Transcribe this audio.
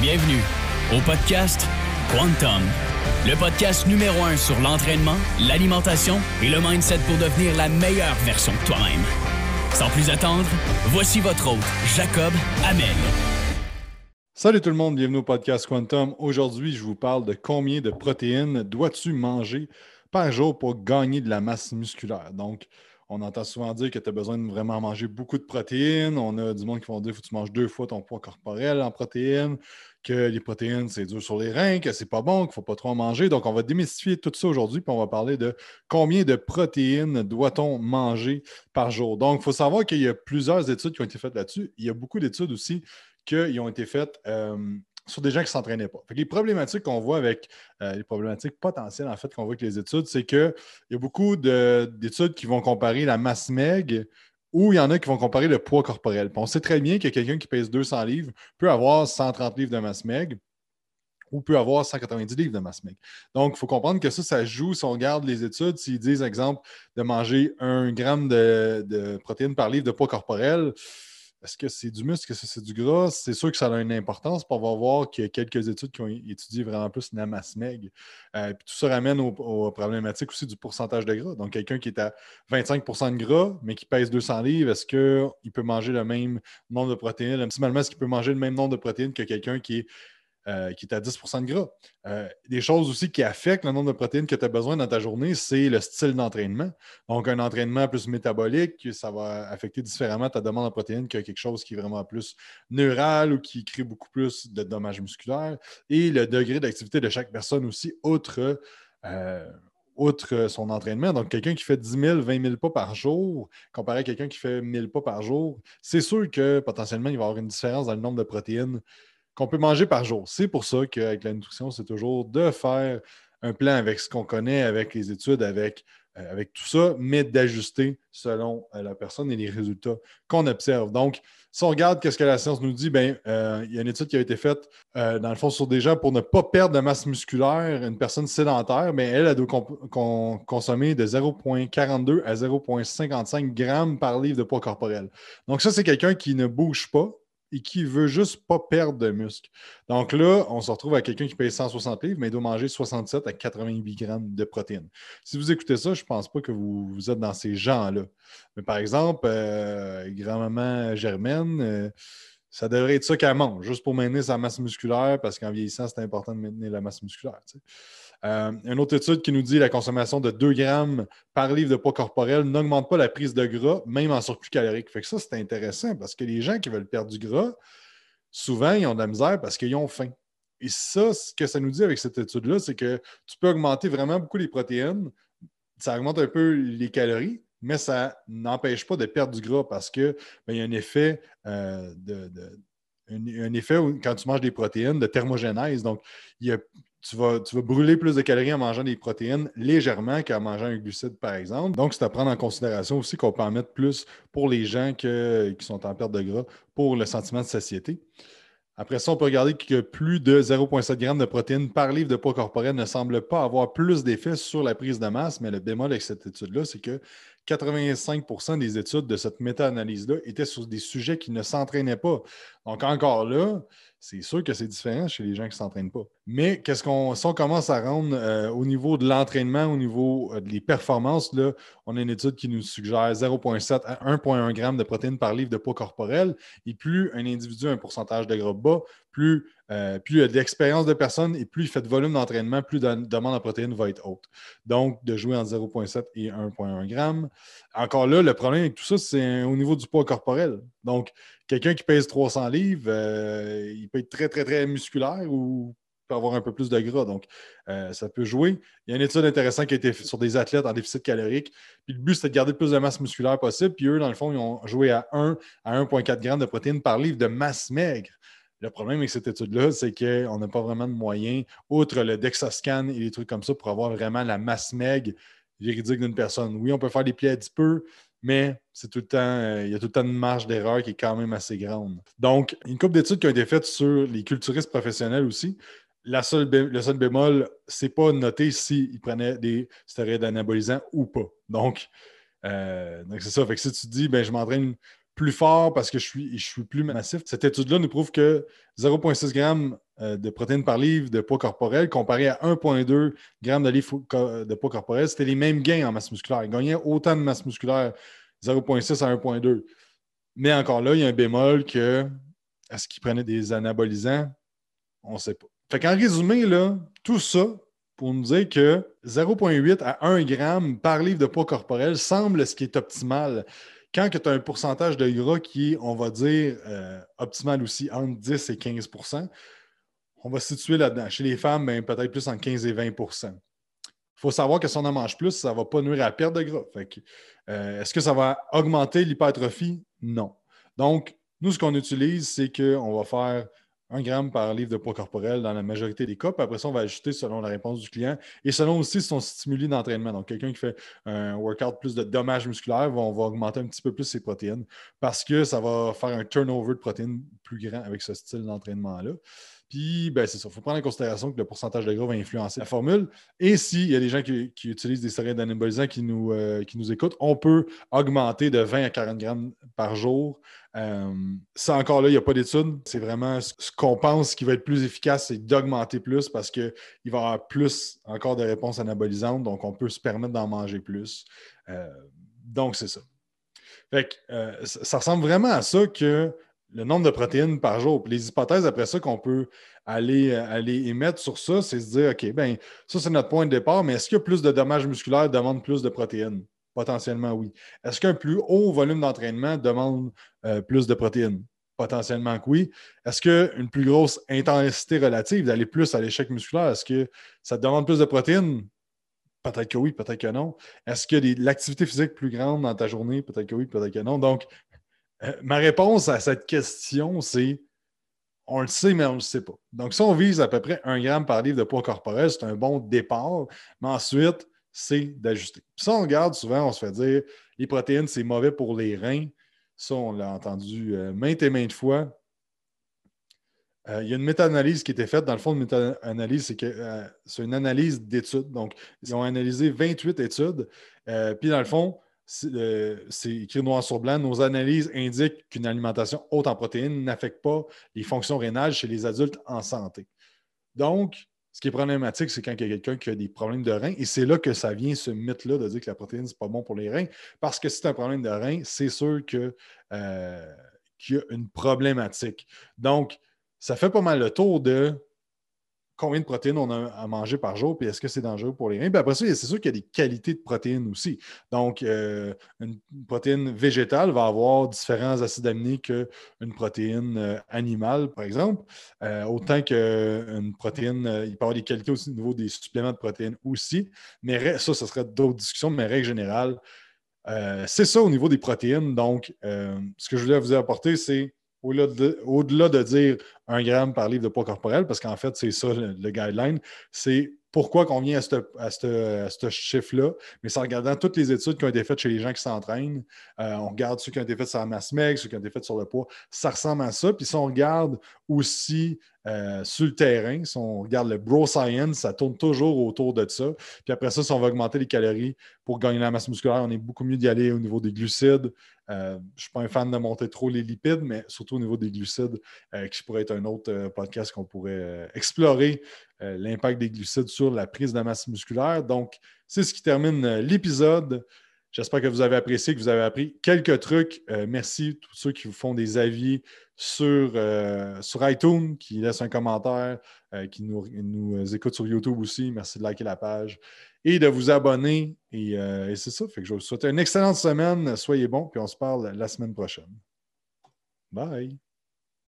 Bienvenue au podcast Quantum, le podcast numéro un sur l'entraînement, l'alimentation et le mindset pour devenir la meilleure version de toi-même. Sans plus attendre, voici votre hôte, Jacob Amel. Salut tout le monde, bienvenue au podcast Quantum. Aujourd'hui, je vous parle de combien de protéines dois-tu manger par jour pour gagner de la masse musculaire. Donc, on entend souvent dire que tu as besoin de vraiment manger beaucoup de protéines. On a du monde qui vont dire qu'il faut que tu manges deux fois ton poids corporel en protéines, que les protéines, c'est dur sur les reins, que c'est pas bon, qu'il ne faut pas trop en manger. Donc, on va démystifier tout ça aujourd'hui, puis on va parler de combien de protéines doit-on manger par jour. Donc, il faut savoir qu'il y a plusieurs études qui ont été faites là-dessus. Il y a beaucoup d'études aussi qui ont été faites euh, sur des gens qui ne s'entraînaient pas. les problématiques qu'on voit avec euh, les problématiques potentielles, en fait, qu'on voit avec les études, c'est qu'il y a beaucoup d'études qui vont comparer la masse MEG ou il y en a qui vont comparer le poids corporel. on sait très bien que quelqu'un qui pèse 200 livres peut avoir 130 livres de masse MEG ou peut avoir 190 livres de masse MEG. Donc, il faut comprendre que ça, ça joue si on regarde les études, s'ils disent, exemple, de manger un gramme de, de protéines par livre de poids corporel, est-ce que c'est du muscle, est-ce que c'est du gras? C'est sûr que ça a une importance. Pour on va voir qu'il y a quelques études qui ont étudié vraiment plus la masse. Euh, puis tout ça ramène aux, problématiques aussi du pourcentage de gras. Donc, quelqu'un qui est à 25% de gras, mais qui pèse 200 livres, est-ce qu'il peut manger le même nombre de protéines? Optimalement, est-ce qu'il peut manger le même nombre de protéines que quelqu'un qui est euh, qui est à 10% de gras. Euh, des choses aussi qui affectent le nombre de protéines que tu as besoin dans ta journée, c'est le style d'entraînement. Donc, un entraînement plus métabolique, ça va affecter différemment ta demande en protéines que quelque chose qui est vraiment plus neural ou qui crée beaucoup plus de dommages musculaires. Et le degré d'activité de chaque personne aussi, outre. Euh, son entraînement. Donc, quelqu'un qui fait 10 000, 20 000 pas par jour, comparé à quelqu'un qui fait 1000 pas par jour, c'est sûr que potentiellement, il va y avoir une différence dans le nombre de protéines qu'on peut manger par jour. C'est pour ça qu'avec la nutrition, c'est toujours de faire un plan avec ce qu'on connaît, avec les études, avec, euh, avec tout ça, mais d'ajuster selon euh, la personne et les résultats qu'on observe. Donc, si on regarde qu'est-ce que la science nous dit, ben, euh, il y a une étude qui a été faite, dans le fond, sur des gens pour ne pas perdre de masse musculaire, une personne sédentaire, mais elle, a doit consommer de 0,42 à 0,55 grammes par livre de poids corporel. Donc, ça, c'est quelqu'un qui ne bouge pas, et qui veut juste pas perdre de muscle. Donc là, on se retrouve avec quelqu'un qui paye 160 livres, mais il doit manger 67 à 88 grammes de protéines. Si vous écoutez ça, je ne pense pas que vous, êtes dans ces gens-là. Mais par exemple, euh, grand-maman Germaine, euh, ça devrait être ça qu'elle mange, juste pour maintenir sa masse musculaire, parce qu'en vieillissant, c'est important de maintenir la masse musculaire. Euh, une autre étude qui nous dit que la consommation de 2 grammes par livre de poids corporel n'augmente pas la prise de gras, même en surplus calorique. Fait que ça, c'est intéressant parce que les gens qui veulent perdre du gras, souvent, ils ont de la misère parce qu'ils ont faim. Et ça, ce que ça nous dit avec cette étude-là, c'est que tu peux augmenter vraiment beaucoup les protéines, ça augmente un peu les calories, mais ça n'empêche pas de perdre du gras parce qu'il ben, y a un effet euh, de, un, effet quand tu manges des protéines de thermogénèse. Donc, il y a tu vas, brûler plus de calories en mangeant des protéines légèrement qu'en mangeant un glucide, par exemple. Donc, c'est à prendre en considération aussi qu'on peut en mettre plus pour les gens qui sont en perte de gras pour le sentiment de satiété. Après ça, on peut regarder que plus de 0,7 g de protéines par livre de poids corporel ne semble pas avoir plus d'effet sur la prise de masse, mais le bémol avec cette étude-là, c'est que 85% des études de cette méta-analyse-là étaient sur des sujets qui ne s'entraînaient pas. Donc, encore là, c'est sûr que c'est différent chez les gens qui ne s'entraînent pas. Mais qu'est-ce qu'on, commence à rendre euh, au niveau de l'entraînement, au niveau euh, des performances, là, on a une étude qui nous suggère 0,7 à 1,1 g de protéines par livre de poids corporel. Et plus un individu a un pourcentage de gras bas, plus, euh, plus il a de l'expérience de personne et plus il fait de volume d'entraînement, plus la demande en protéines va être haute. Donc, de jouer entre 0,7 et 1,1 g. Encore là, le problème avec tout ça, c'est au niveau du poids corporel. Donc, quelqu'un qui pèse 300 livres, euh, il peut être très, très, très musculaire ou peut avoir un peu plus de gras. Donc, euh, ça peut jouer. Il y a une étude intéressante qui a été faite sur des athlètes en déficit calorique. Puis le but, c'était de garder le plus de masse musculaire possible. Puis eux, dans le fond, ils ont joué à 1 à 1,4 g de protéines par livre de masse maigre. Le problème avec cette étude-là, c'est qu'on n'a pas vraiment de moyens, outre le DEXA-scan et des trucs comme ça, pour avoir vraiment la masse maigre véridique d'une personne. Oui, on peut faire des plis un petit peu, mais c'est tout le temps, euh, il y a tout le temps une marge d'erreur qui est quand même assez grande. Donc, une couple d'études qui ont été faites sur les culturistes professionnels aussi. La seule le seul bémol, c'est pas noté s'ils prenaient des stéroïdes anabolisants ou pas. Donc, euh, c'est ça. Fait que si tu dis, ben, je m'entraîne plus fort parce que je suis, je suis plus massif, cette étude-là nous prouve que 0,6 g de protéines par livre de poids corporel comparé à 1,2 g de livre de poids corporel, c'était les mêmes gains en masse musculaire. Il gagnait autant de masse musculaire 0,6 à 1,2. Mais encore là, il y a un bémol que est-ce qu'il prenait des anabolisants? On ne sait pas. Fait qu'en résumé, tout ça pour nous dire que 0,8 à 1 g par livre de poids corporel semble ce qui est optimal. Quand tu as un pourcentage de gras qui est, on va dire, euh, optimal aussi, entre 10 et 15% on va situer là-dedans. Chez les femmes, ben, peut-être plus entre 15 et 20% Il faut savoir que si on en mange plus, ça ne va pas nuire à la perte de gras. Euh, est-ce que ça va augmenter l'hypertrophie? Non. Donc, nous, ce qu'on utilise, c'est qu'on va faire un gramme par livre de poids corporel dans la majorité des cas. Après ça, on va ajuster selon la réponse du client et selon aussi son stimuli d'entraînement. Donc, quelqu'un qui fait un workout plus de dommages musculaires, on va augmenter un petit peu plus ses protéines parce que ça va faire un turnover de protéines plus grand avec ce style d'entraînement-là. Puis, ben, c'est ça. Il faut prendre en considération que le pourcentage de gras va influencer la formule. Et s'il y a des gens qui, utilisent des stéroïdes anabolisants qui nous, euh, qui nous écoutent, on peut augmenter de 20 à 40 grammes par jour. Euh, ça, encore là, il n'y a pas d'études. C'est vraiment ce qu'on pense qui va être plus efficace, c'est d'augmenter plus parce qu'il va y avoir plus encore de réponses anabolisantes. Donc, on peut se permettre d'en manger plus. Euh, donc, c'est ça. Fait que, ça ressemble vraiment à ça que le nombre de protéines par jour. les hypothèses après ça qu'on peut aller, euh, aller émettre sur ça, c'est se dire, OK, ben ça, c'est notre point de départ, mais est-ce a plus de dommages musculaires demande plus de protéines? Potentiellement, oui. Est-ce qu'un plus haut volume d'entraînement demande euh, plus de protéines? Potentiellement que oui. Est-ce qu'une plus grosse intensité relative, d'aller plus à l'échec musculaire, est-ce que ça demande plus de protéines? Peut-être que oui, peut-être que non. Est-ce a l'activité physique plus grande dans ta journée? Peut-être que oui, peut-être que non. Donc, euh, ma réponse à cette question, c'est on le sait, mais on ne le sait pas. Donc, si on vise à peu près un gramme par livre de poids corporel, c'est un bon départ. Mais ensuite, c'est d'ajuster. Ça, on regarde souvent, on se fait dire les protéines, c'est mauvais pour les reins. Ça, on l'a entendu euh, maintes et maintes fois. Euh, il y a une méta-analyse qui a été faite. Dans le fond, une méta-analyse, c'est, que, c'est une analyse d'études. Donc, ils ont analysé 28 études. puis, dans le fond, c'est écrit noir sur blanc, nos analyses indiquent qu'une alimentation haute en protéines n'affecte pas les fonctions rénales chez les adultes en santé. Donc, ce qui est problématique, c'est quand il y a quelqu'un qui a des problèmes de reins. Et c'est là que ça vient, ce mythe-là, de dire que la protéine, ce n'est pas bon pour les reins. Parce que si tu un problème de reins, c'est sûr euh, qu'il y a une problématique. Donc, ça fait pas mal le tour de combien de protéines on a à manger par jour, puis est-ce que c'est dangereux pour les reins? Puis après ça, c'est sûr qu'il y a des qualités de protéines aussi. Donc, euh, une protéine végétale va avoir différents acides aminés qu'une protéine euh, animale, par exemple. Euh, autant qu'une protéine, il peut avoir des qualités aussi au niveau des suppléments de protéines aussi. Mais ça, ce serait d'autres discussions, mais règle générale, c'est ça au niveau des protéines. Donc, ce que je voulais vous apporter, c'est au-delà de, dire un gramme par livre de poids corporel, parce qu'en fait, c'est ça le, guideline, c'est pourquoi qu'on vient à ce chiffre-là, mais c'est en regardant toutes les études qui ont été faites chez les gens qui s'entraînent. Euh, on regarde ceux qui ont été faits sur la masse meg, ceux qui ont été faits sur le poids. Ça ressemble à ça. Puis si on regarde aussi euh, sur le terrain, si on regarde le bro science, ça tourne toujours autour de ça. Puis après ça, si on va augmenter les calories pour gagner la masse musculaire, on est beaucoup mieux d'y aller au niveau des glucides. Euh, je ne suis pas un fan de monter trop les lipides, mais surtout au niveau des glucides, qui pourrait être un autre podcast qu'on pourrait explorer euh, l'impact des glucides sur la prise de masse musculaire. Donc, c'est ce qui termine euh, l'épisode. J'espère que vous avez apprécié, que vous avez appris quelques trucs. Euh, merci à tous ceux qui vous font des avis sur, sur iTunes, qui laissent un commentaire, qui nous, nous, écoutent sur YouTube aussi. Merci de liker la page et de vous abonner. Et, et c'est ça. Fait que je vous souhaite une excellente semaine. Soyez bons, puis on se parle la semaine prochaine. Bye.